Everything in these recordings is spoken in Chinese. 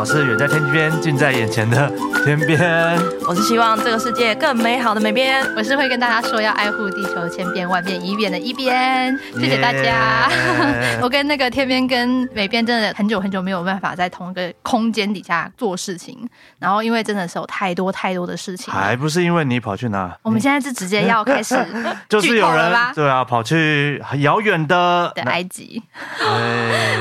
我是远在天边，近在眼前的天边。我是希望这个世界更美好的美边。我是会跟大家说要爱护地球千变万变一变的一边。谢谢大家。我跟那个天边跟美边真的很久很久没有办法在同一个空间底下做事情，然后因为真的是有太多太多的事情，还不是因为你跑去哪？我们现在是直接要开始 就是有人 对啊，跑去很遥远的的埃及。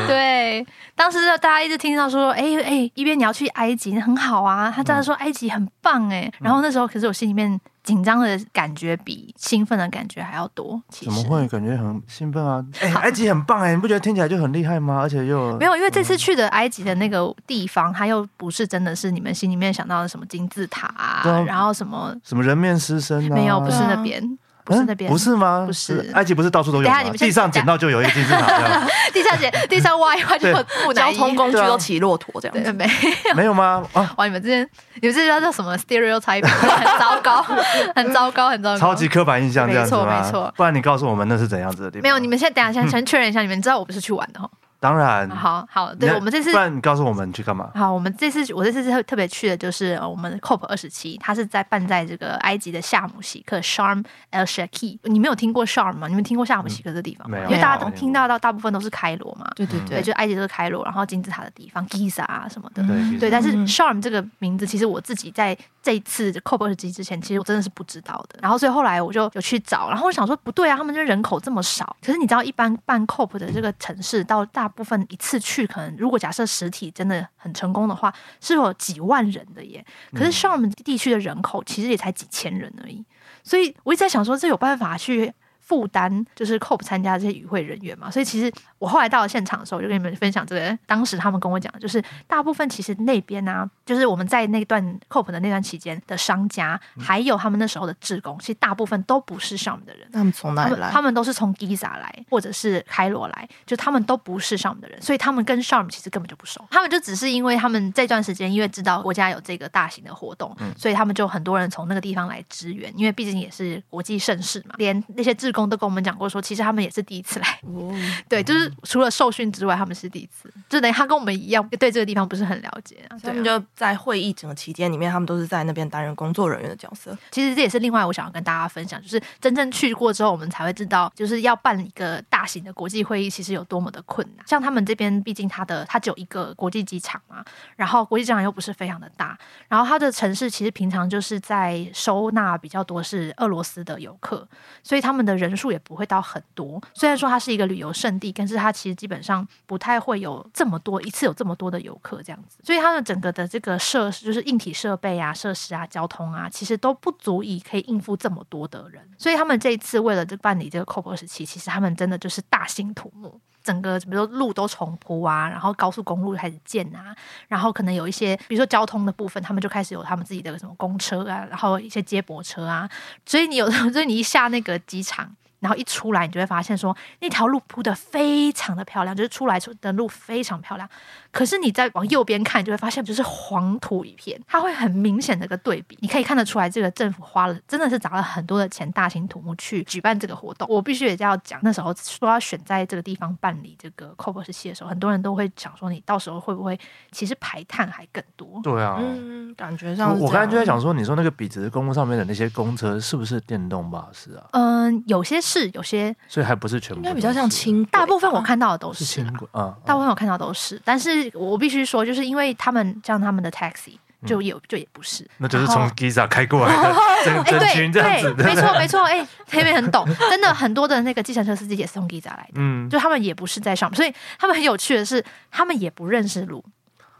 对。当时大家一直听到说，哎、欸、哎、欸，一边你要去埃及，很好啊。他大家说埃及很棒哎、欸，然后那时候可是我心里面紧张的感觉比兴奋的感觉还要多。其实怎么会感觉很兴奋啊？哎、欸，埃及很棒哎、欸，你不觉得听起来就很厉害吗？而且又没有，因为这次去的埃及的那个地方，它又不是真的是你们心里面想到的什么金字塔啊，啊然后什么什么人面狮身啊，没有，不是那边。不是那边，不是吗？不是，埃及不是到处都有吗？地上捡到就有一个金字塔，地上捡，地上挖一挖就有交通工具都骑骆驼这样子，没有没有吗？啊，哇，你们这边，你们这叫叫什么 stereotype？很糟糕，很糟糕，很糟糕，超级刻板印象这样子？没错，没错。不然你告诉我们那是怎样子的地方？没有，你们现在等下先先确认一下，你们知道我不是去玩的哈。当然，好好，对我们这次，不然你告诉我们去干嘛？好，我们这次我这次特特别去的就是我们的 COP 二十七，它是在办在这个埃及的夏姆西克 Sharm El Sheikh。你没有听过 Sharm 吗？你们听过夏姆西克这地方吗？没有，因为大家都听到到大部分都是开罗嘛。对对对，就埃及都是开罗，然后金字塔的地方，Giza 啊什么的。对对，但是 Sharm 这个名字，其实我自己在这一次 COP 二十七之前，其实我真的是不知道的。然后所以后来我就有去找，然后我想说不对啊，他们这人口这么少，可是你知道一般办 COP 的这个城市，到大部分一次。去可能，如果假设实体真的很成功的话，是有几万人的耶。可是像我们地区的人口，其实也才几千人而已。所以我一直在想说，这有办法去。负担就是 COP 参加这些与会人员嘛，所以其实我后来到了现场的时候，我就跟你们分享这个。当时他们跟我讲，就是大部分其实那边啊，就是我们在那段 COP 的那段期间的商家，还有他们那时候的职工，其实大部分都不是 Sharm 的人。他们从哪里来？他们都是从 Giza 来，或者是开罗来，就他们都不是 Sharm 的人，所以他们跟 Sharm 其实根本就不熟。他们就只是因为他们这段时间因为知道国家有这个大型的活动，所以他们就很多人从那个地方来支援，因为毕竟也是国际盛事嘛。连那些志工都跟我们讲过说。其实他们也是第一次来，哦、对，就是除了受训之外，他们是第一次，就等于他跟我们一样，对这个地方不是很了解啊。他们就在会议整个期间里面，他们都是在那边担任工作人员的角色。其实这也是另外我想要跟大家分享，就是真正去过之后，我们才会知道，就是要办一个大型的国际会议，其实有多么的困难。像他们这边，毕竟它的它只有一个国际机场嘛，然后国际机场又不是非常的大，然后它的城市其实平常就是在收纳比较多是俄罗斯的游客，所以他们的人人数也不会到很多，虽然说它是一个旅游胜地，但是它其实基本上不太会有这么多一次有这么多的游客这样子，所以它的整个的这个设施，就是硬体设备啊、设施啊、交通啊，其实都不足以可以应付这么多的人。所以他们这一次为了这办理这个 COP 二十七，其实他们真的就是大兴土木，整个比如说路都重铺啊，然后高速公路开始建啊，然后可能有一些比如说交通的部分，他们就开始有他们自己的什么公车啊，然后一些接驳车啊，所以你有，所以你一下那个机场。然后一出来，你就会发现说，那条路铺的非常的漂亮，就是出来的路非常漂亮。可是你再往右边看，你就会发现就是黄土一片，它会很明显的一个对比。你可以看得出来，这个政府花了真的是砸了很多的钱，大型土木去举办这个活动。我必须也要讲，那时候说要选在这个地方办理这个 COP 二十七的时候，很多人都会想说，你到时候会不会其实排碳还更多？对啊，嗯，感觉上我刚才就在想说，你说那个笔直公路上面的那些公车是不是电动巴士啊？嗯，有些是，有些所以还不是全部，应该比较像轻，大部分我看到的都是轻轨啊，大部分我看到都是，但是我必须说。就是因为他们像他们的 taxi 就有就也不是，那就是从 Giza 开过来的 整整群这样子，没错没错，哎，天边很懂，真的很多的那个计程车司机也是从 Giza 来的，嗯，就他们也不是在上面，所以他们很有趣的是，他们也不认识路。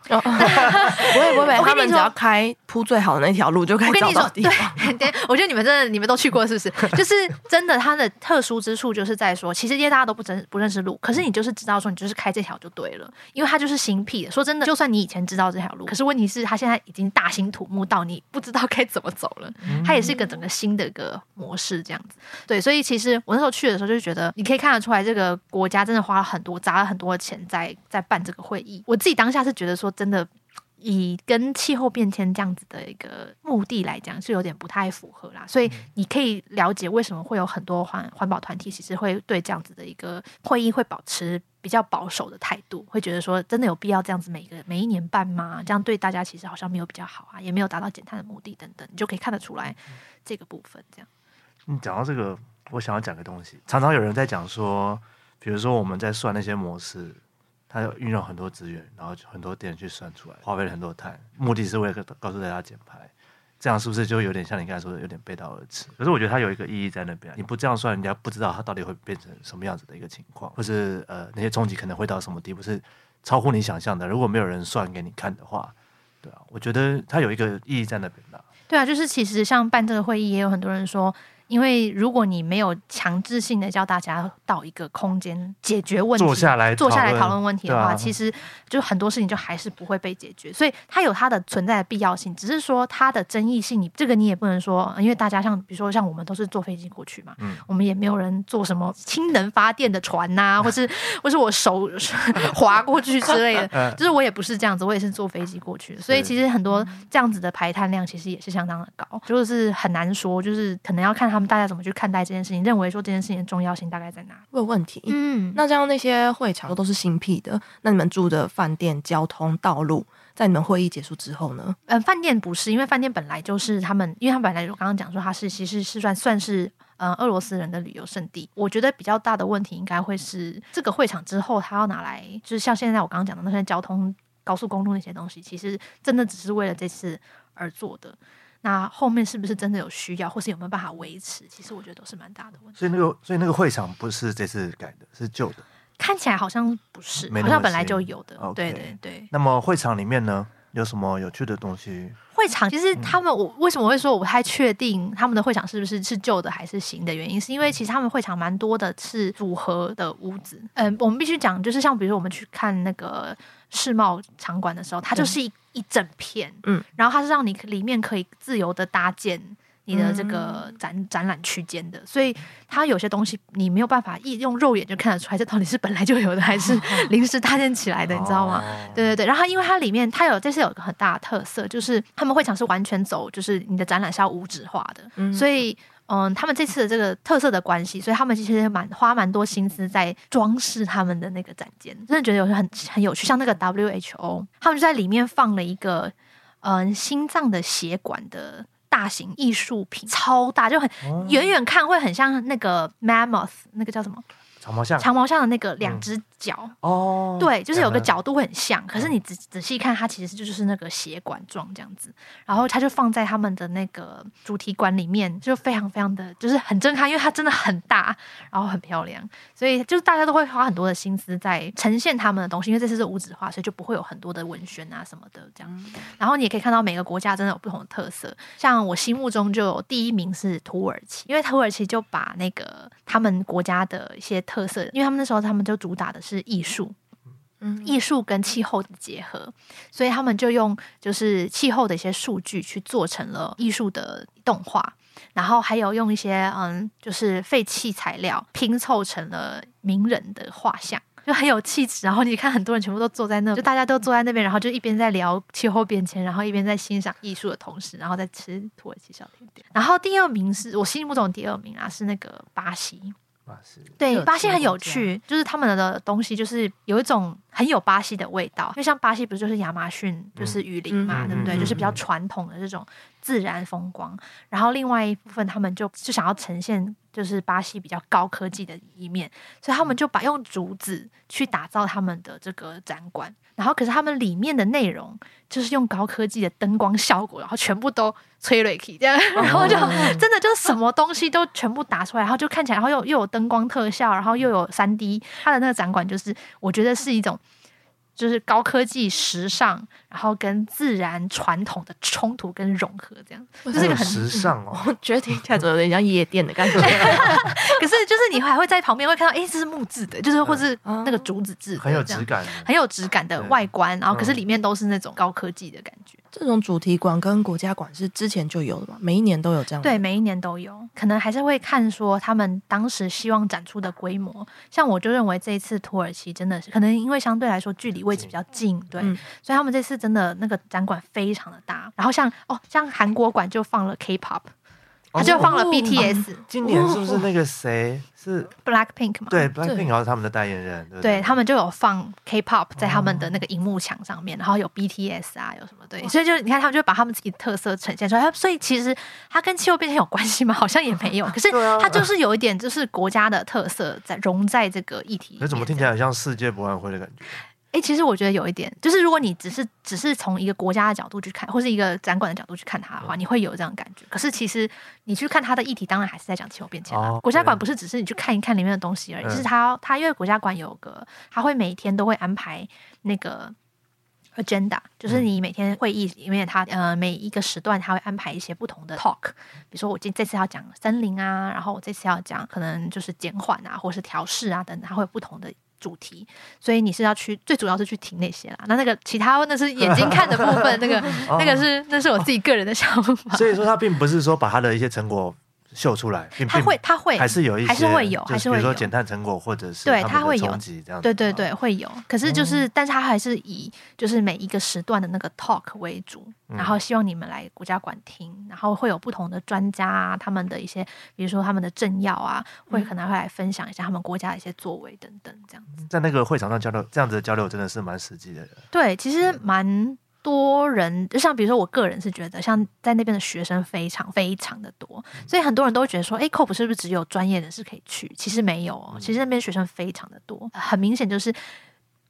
哦，不会不会，他们只要开铺最好的那条路就可以找到地方。对，对，我觉得你们真的你们都去过是不是？就是真的，它的特殊之处就是在说，其实因为大家都不真不认识路，可是你就是知道说你就是开这条就对了，因为它就是新辟的。说真的，就算你以前知道这条路，可是问题是它现在已经大兴土木到你不知道该怎么走了。它也是一个整个新的一个模式这样子。对，所以其实我那时候去的时候就觉得，你可以看得出来，这个国家真的花了很多砸了很多的钱在在办这个会议。我自己当下是觉得说真的。以跟气候变迁这样子的一个目的来讲，是有点不太符合啦。所以你可以了解为什么会有很多环环保团体其实会对这样子的一个会议会保持比较保守的态度，会觉得说真的有必要这样子每个每一年办吗？这样对大家其实好像没有比较好啊，也没有达到减碳的目的等等，你就可以看得出来这个部分。这样，你讲到这个，我想要讲个东西，常常有人在讲说，比如说我们在算那些模式。他要运用很多资源，然后很多电去算出来，花费了很多碳，目的是为了告诉大家减排，这样是不是就有点像你刚才说的，有点背道而驰？可是我觉得它有一个意义在那边，你不这样算，人家不知道它到底会变成什么样子的一个情况，或是呃那些冲击可能会到什么地步，是超乎你想象的。如果没有人算给你看的话，对啊，我觉得它有一个意义在那边的。对啊，就是其实像办这个会议，也有很多人说。因为如果你没有强制性的叫大家到一个空间解决问题，坐下来坐下来讨论问题的话，啊、其实就很多事情就还是不会被解决。所以它有它的存在的必要性，只是说它的争议性，你这个你也不能说，因为大家像比如说像我们都是坐飞机过去嘛，嗯、我们也没有人坐什么氢能发电的船呐、啊，或是或是我手 滑过去之类的，就是我也不是这样子，我也是坐飞机过去的。所以其实很多这样子的排碳量其实也是相当的高，就是很难说，就是可能要看他。大家怎么去看待这件事情？认为说这件事情的重要性大概在哪？问问题。嗯，那这样那些会场都是新辟的，那你们住的饭店、交通、道路，在你们会议结束之后呢？嗯，饭店不是，因为饭店本来就是他们，因为他们本来就刚刚讲说，它是其实是算算是嗯俄罗斯人的旅游胜地。我觉得比较大的问题应该会是这个会场之后，他要拿来，就是像现在我刚刚讲的那些交通、高速公路那些东西，其实真的只是为了这次而做的。那后面是不是真的有需要，或是有没有办法维持？其实我觉得都是蛮大的问题。所以那个，所以那个会场不是这次改的，是旧的。看起来好像不是，好像本来就有的。Okay. 对对对。那么会场里面呢，有什么有趣的东西？会场其实他们，我为什么会说我不太确定他们的会场是不是是旧的还是新的原因，是因为其实他们会场蛮多的是组合的屋子。嗯，我们必须讲，就是像比如说我们去看那个世贸场馆的时候，它就是一。一整片，嗯，然后它是让你里面可以自由的搭建你的这个展、嗯、展览区间的，所以它有些东西你没有办法一用肉眼就看得出来，这到底是本来就有的还是 临时搭建起来的，哦、你知道吗？对对对。然后因为它里面它有这次有一个很大的特色，就是他们会场是完全走，就是你的展览是要无纸化的，嗯、所以。嗯，他们这次的这个特色的关系，所以他们其实蛮花蛮多心思在装饰他们的那个展间，真的觉得有很很有趣。像那个 WHO，他们就在里面放了一个嗯心脏的血管的大型艺术品，超大，就很远远看会很像那个 Mammoth，那个叫什么？长毛象。长毛象的那个两只。角哦，对，就是有个角度会很像，可是你仔仔细看，它其实就是那个血管状这样子，然后它就放在他们的那个主题馆里面，就非常非常的就是很震撼，因为它真的很大，然后很漂亮，所以就是大家都会花很多的心思在呈现他们的东西，因为这次是无纸化，所以就不会有很多的文宣啊什么的这样。然后你也可以看到每个国家真的有不同的特色，像我心目中就有第一名是土耳其，因为土耳其就把那个他们国家的一些特色，因为他们那时候他们就主打的是。是艺术，嗯，艺术跟气候的结合，所以他们就用就是气候的一些数据去做成了艺术的动画，然后还有用一些嗯，就是废弃材料拼凑成了名人的画像，就很有气质。然后你看，很多人全部都坐在那，就大家都坐在那边，然后就一边在聊气候变迁，然后一边在欣赏艺术的同时，然后再吃土耳其小甜点。然后第二名是我心目中的第二名啊，是那个巴西。对，巴西很有趣，就是他们的东西就是有一种很有巴西的味道，因为像巴西不是就是亚马逊就是雨林嘛，对不对？就是比较传统的这种自然风光。然后另外一部分，他们就就想要呈现就是巴西比较高科技的一面，所以他们就把用竹子去打造他们的这个展馆。然后可是他们里面的内容就是用高科技的灯光效果，然后全部都催泪气这样，然后就真的就什么东西都全部打出来，然后就看起来，然后又又有灯光特效，然后又有三 D，他的那个展馆就是我觉得是一种。就是高科技、时尚，然后跟自然传统的冲突跟融合，这样，就是一个很时尚哦。我觉得听起来总有点像夜店的感觉。可是，就是你还会在旁边会看到，哎，这是木质的，就是或是那个竹子制，很有质感，很有质感的外观。然后，可是里面都是那种高科技的感觉。这种主题馆跟国家馆是之前就有的嘛？每一年都有这样。对，每一年都有，可能还是会看说他们当时希望展出的规模。像我就认为这一次土耳其真的是可能因为相对来说距离位置比较近，对，嗯、所以他们这次真的那个展馆非常的大。然后像哦，像韩国馆就放了 K-pop。他就放了 BTS，今年是不是那个谁是 Blackpink 嘛？对，Blackpink 好像是他们的代言人，对，他们就有放 K-pop 在他们的那个荧幕墙上面，然后有 BTS 啊，有什么对，所以就你看他们就把他们自己的特色呈现出来。所以其实它跟气候变迁有关系吗？好像也没有。可是它就是有一点，就是国家的特色在融在这个议题。那怎么听起来很像世界博览会的感觉？哎，其实我觉得有一点，就是如果你只是只是从一个国家的角度去看，或是一个展馆的角度去看它的话，你会有这样的感觉。可是其实你去看它的议题，当然还是在讲气候变迁啊。哦、国家馆不是只是你去看一看里面的东西而已，就是它它因为国家馆有个，它会每天都会安排那个 agenda，就是你每天会议里面它呃每一个时段它会安排一些不同的 talk，比如说我今这次要讲森林啊，然后我这次要讲可能就是减缓啊，或是调试啊等等，它会有不同的。主题，所以你是要去，最主要是去听那些啦。那那个其他那是眼睛看的部分，那个 那个是那是我自己个人的想法。所以说，他并不是说把他的一些成果。秀出来，他会，他会，还是有一些，还是会有，还是会有，比如说减碳成果，或者是对，他会有这样子，对对对，会有。可是就是，但是他还是以就是每一个时段的那个 talk 为主，然后希望你们来国家馆听，然后会有不同的专家啊，他们的一些，比如说他们的政要啊，会可能会来分享一下他们国家的一些作为等等，这样子。在那个会场上交流，这样子的交流真的是蛮实际的。对，其实蛮。多人，就像比如说，我个人是觉得，像在那边的学生非常非常的多，所以很多人都会觉得说，哎，COP 是不是只有专业人士可以去？其实没有哦，其实那边学生非常的多，很明显就是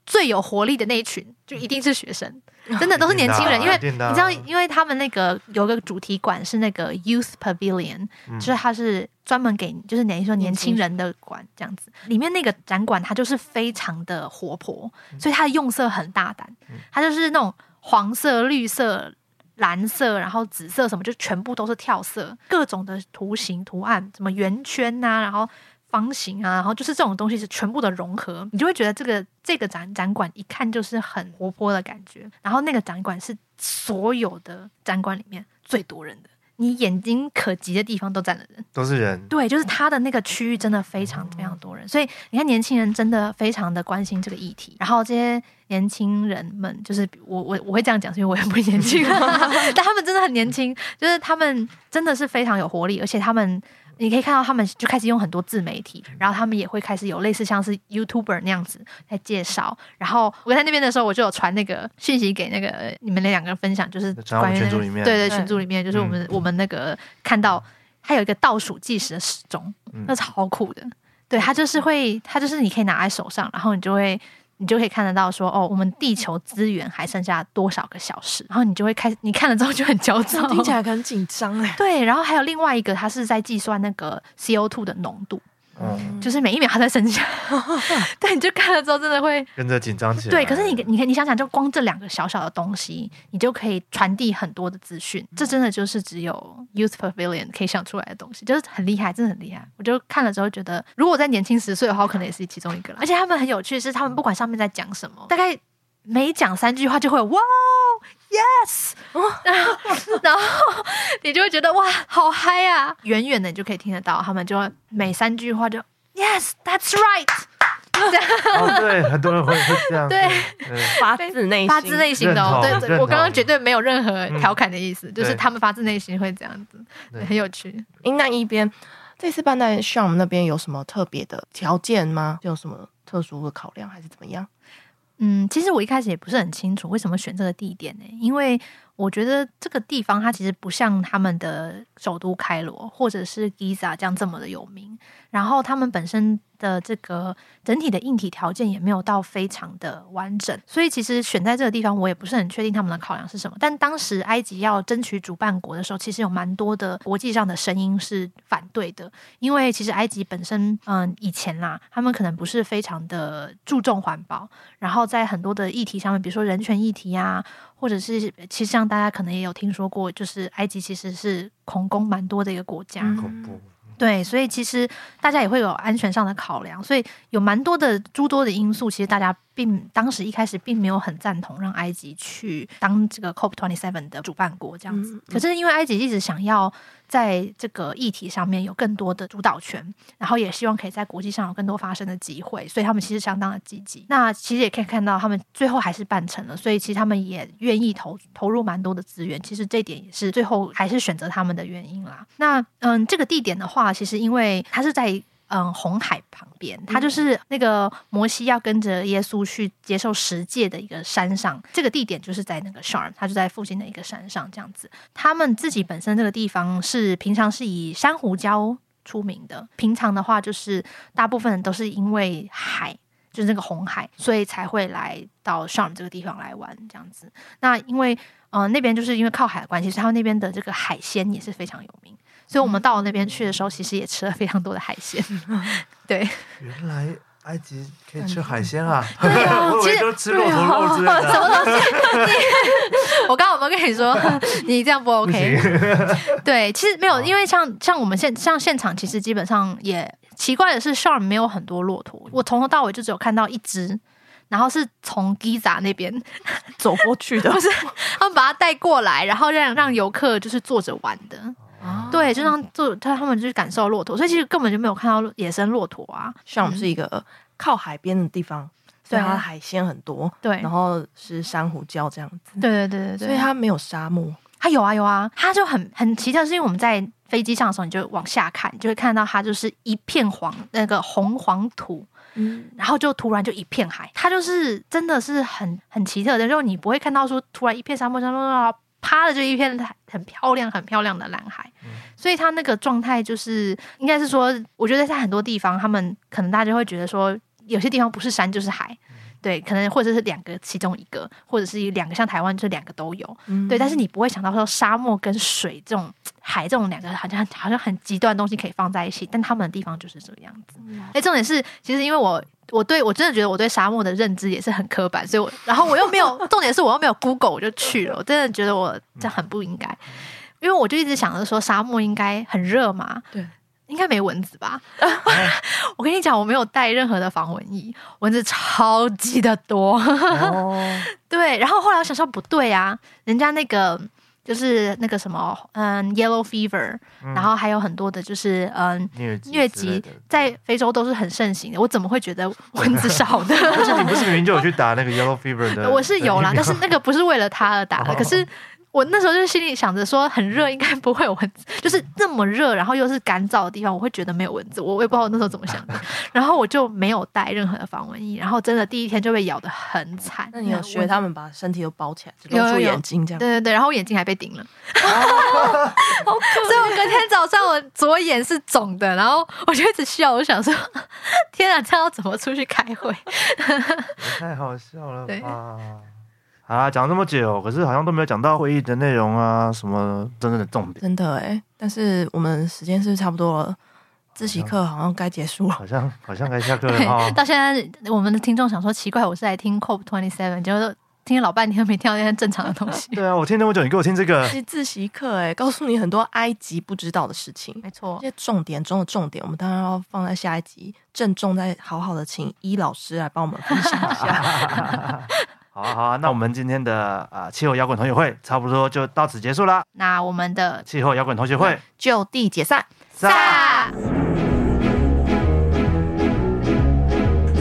最有活力的那一群，就一定是学生，真的都是年轻人，因为你知道，因为他们那个有个主题馆是那个 Youth Pavilion，就是它是专门给就是等于说年轻人的馆这样子，里面那个展馆它就是非常的活泼，所以它的用色很大胆，它就是那种。黄色、绿色、蓝色，然后紫色，什么就全部都是跳色，各种的图形图案，什么圆圈啊，然后方形啊，然后就是这种东西是全部的融合，你就会觉得这个这个展展馆一看就是很活泼的感觉。然后那个展馆是所有的展馆里面最多人的。你眼睛可及的地方都站了人，都是人。对，就是他的那个区域真的非常非常多人，所以你看年轻人真的非常的关心这个议题。然后这些年轻人们，就是我我我会这样讲，是因为我也不年轻，但他们真的很年轻，就是他们真的是非常有活力，而且他们。你可以看到他们就开始用很多自媒体，然后他们也会开始有类似像是 YouTuber 那样子在介绍。然后我在那边的时候，我就有传那个讯息给那个你们那两个人分享，就是关于、对对，群组里面就是我们、嗯、我们那个看到还有一个倒数计时的时钟，那超酷的。对，它就是会，它就是你可以拿在手上，然后你就会。你就可以看得到说，哦，我们地球资源还剩下多少个小时，然后你就会开始，你看了之后就很焦躁，听起来很紧张哎。对，然后还有另外一个，它是在计算那个 CO2 的浓度。嗯，就是每一秒它在生效，对，你就看了之后真的会跟着紧张起来。对，可是你你你想想，就光这两个小小的东西，你就可以传递很多的资讯。这真的就是只有 Youth Pavilion 可以想出来的东西，就是很厉害，真的很厉害。我就看了之后觉得，如果我再年轻十岁的话，我可能也是其中一个了。而且他们很有趣，是他们不管上面在讲什么，大概每讲三句话就会有哇。Yes，然后然后你就会觉得哇，好嗨啊！远远的你就可以听得到，他们就会每三句话就 Yes，that's right，这样。哦，对，很多人会会这样，对，发自内心，发自内心的哦。对，对我刚刚绝对没有任何调侃的意思，嗯、就是他们发自内心会这样子，很有趣。那一边这次办在 SHARM 那边有什么特别的条件吗？有什么特殊的考量，还是怎么样？嗯，其实我一开始也不是很清楚为什么选这个地点呢？因为我觉得这个地方它其实不像他们的首都开罗或者是 Giza 这样这么的有名，然后他们本身。的这个整体的硬体条件也没有到非常的完整，所以其实选在这个地方，我也不是很确定他们的考量是什么。但当时埃及要争取主办国的时候，其实有蛮多的国际上的声音是反对的，因为其实埃及本身，嗯，以前啦，他们可能不是非常的注重环保，然后在很多的议题上面，比如说人权议题啊，或者是其实像大家可能也有听说过，就是埃及其实是恐攻蛮多的一个国家。恐怖。对，所以其实大家也会有安全上的考量，所以有蛮多的诸多的因素，其实大家并当时一开始并没有很赞同让埃及去当这个 COP twenty seven 的主办国这样子。可是因为埃及一直想要在这个议题上面有更多的主导权，然后也希望可以在国际上有更多发声的机会，所以他们其实相当的积极。那其实也可以看到，他们最后还是办成了，所以其实他们也愿意投投入蛮多的资源。其实这点也是最后还是选择他们的原因啦。那嗯，这个地点的话，其实因为它是在。嗯，红海旁边，它就是那个摩西要跟着耶稣去接受十诫的一个山上。这个地点就是在那个 Sharm，它就在附近的一个山上这样子。他们自己本身这个地方是平常是以珊瑚礁出名的，平常的话就是大部分人都是因为海，就是那个红海，所以才会来到 Sharm 这个地方来玩这样子。那因为嗯、呃、那边就是因为靠海的关系，所以他们那边的这个海鲜也是非常有名。所以我们到了那边去的时候，其实也吃了非常多的海鲜。对，原来埃及可以吃海鲜啊！对啊，其实都吃骆驼肉之类的。什么东西？我刚刚有没有跟你说，你这样不 OK？对，其实没有，因为像像我们现像现场，其实基本上也奇怪的是，Sharm 没有很多骆驼。我从头到尾就只有看到一只，然后是从 Giza 那边走过去的，不是他们把它带过来，然后让让游客就是坐着玩的。对，就让坐他他们就是感受骆驼，所以其实根本就没有看到野生骆驼啊。像我们是一个靠海边的地方，嗯、所以它海鲜很多。对，然后是珊瑚礁这样子。对对对对对，所以它没有沙漠。它有啊有啊，它就很很奇特，是因为我们在飞机上的时候，你就往下看，你就会看到它就是一片黄那个红黄土，嗯，然后就突然就一片海，它就是真的是很很奇特的，就你不会看到说突然一片沙漠，沙漠。趴的就一片很漂亮、很漂亮的蓝海，嗯、所以他那个状态就是，应该是说，我觉得在很多地方，他们可能大家会觉得说，有些地方不是山就是海，嗯、对，可能或者是两个其中一个，或者是两个像台湾，就两个都有，嗯、对，但是你不会想到说沙漠跟水这种海这种两个好像好像很极端的东西可以放在一起，但他们的地方就是这个样子。哎、嗯，重点是，其实因为我。我对我真的觉得我对沙漠的认知也是很刻板，所以我然后我又没有重点是我又没有 Google 我就去了，我真的觉得我这很不应该，因为我就一直想着说沙漠应该很热嘛，对，应该没蚊子吧？我跟你讲，我没有带任何的防蚊衣，蚊子超级的多，对，然后后来我想说不对啊，人家那个。就是那个什么，嗯，yellow fever，嗯，然后还有很多的，就是嗯，疟疾，在非洲都是很盛行的。我怎么会觉得蚊子少的？不是明明就有去打那个 yellow fever 的？我是有啦，但是那个不是为了它而打的，可是。我那时候就心里想着说，很热，应该不会有蚊子。就是那么热，然后又是干燥的地方，我会觉得没有蚊子。我我也不知道我那时候怎么想的，然后我就没有带任何的防蚊衣，然后真的第一天就被咬得很惨。那你有学他们把身体都包起来，露出眼睛这样？对对对，然后我眼睛还被叮了，哦、所以我隔天早上我左眼是肿的，然后我就一直笑，我想说，天啊，这样要怎么出去开会？太好笑了吧！啊，讲了这么久，可是好像都没有讲到会议的内容啊，什么真正的重点。真的哎，但是我们时间是不是差不多了？自习课好像该结束了，好像好像该下课了哈。到现在，我们的听众想说奇怪，我是来听 COP twenty seven，结果听了老半天都没听到那些正常的东西。对啊，我听那么久，你给我听这个是自习课哎，告诉你很多埃及不知道的事情。没错，这些重点中的重点，我们当然要放在下一集，郑重再好好的请伊老师来帮我们分享一下。好啊好啊，那我们今天的啊气候摇滚同学会差不多就到此结束了。那我们的气候摇滚同学会就地解散。散。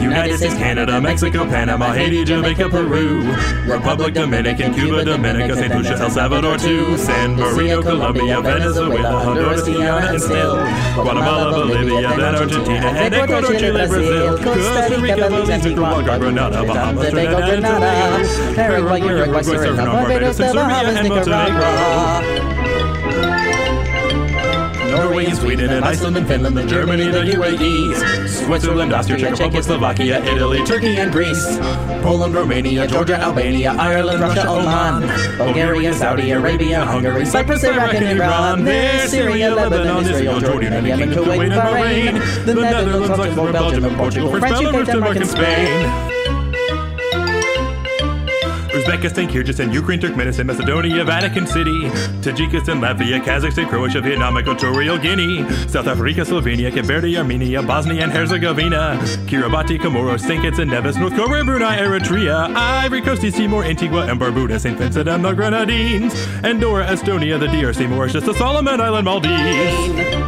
United States, Canada, Mexico, Panama, Haiti, Jamaica, Peru, Republic Dominican, Cuba, Dominica, St. Lucia, El Salvador, to San Marino, Colombia, Venezuela, Honduras, Guyana, and still Guatemala, Bolivia, then Argentina, and Ecuador, Chile, Brazil, Costa Rica, Belize, Nicaragua, Grenada, Bahamas, Trinidad and Tobago, Paraguay, Uruguay, Suriname, Barbados, the Bahamas, Nicaragua. Norway and Sweden and Iceland and Finland and Germany, the UAE, Switzerland, Austria, Czech Republic, Slovakia, Italy, Turkey and Greece, Poland, Romania, Georgia, Albania, Ireland, Russia, Oman, Bulgaria, Saudi Arabia, Hungary, Cyprus, Iraq and Iran, Syria, Lebanon, Israel, Jordan and Yemen, Kuwait and Bahrain, the Netherlands, Luxembourg, Belgium and Portugal, France, UK, Denmark and Spain. Uzbekistan, Kyrgyzstan, Ukraine, Turkmenistan, Macedonia, Vatican City, Tajikistan, Latvia, Kazakhstan, Croatia, Vietnam, Equatorial Guinea, South Africa, Slovenia, Cape Armenia, Bosnia and Herzegovina, Kiribati, Comoros, St. Kitts and Nevis, North Korea, Brunei, Eritrea, Ivory Coast, East Timor, Antigua and Barbuda, St. Vincent and the Grenadines, Andorra, Estonia, the DRC, Mauritius, the Solomon Island, Maldives.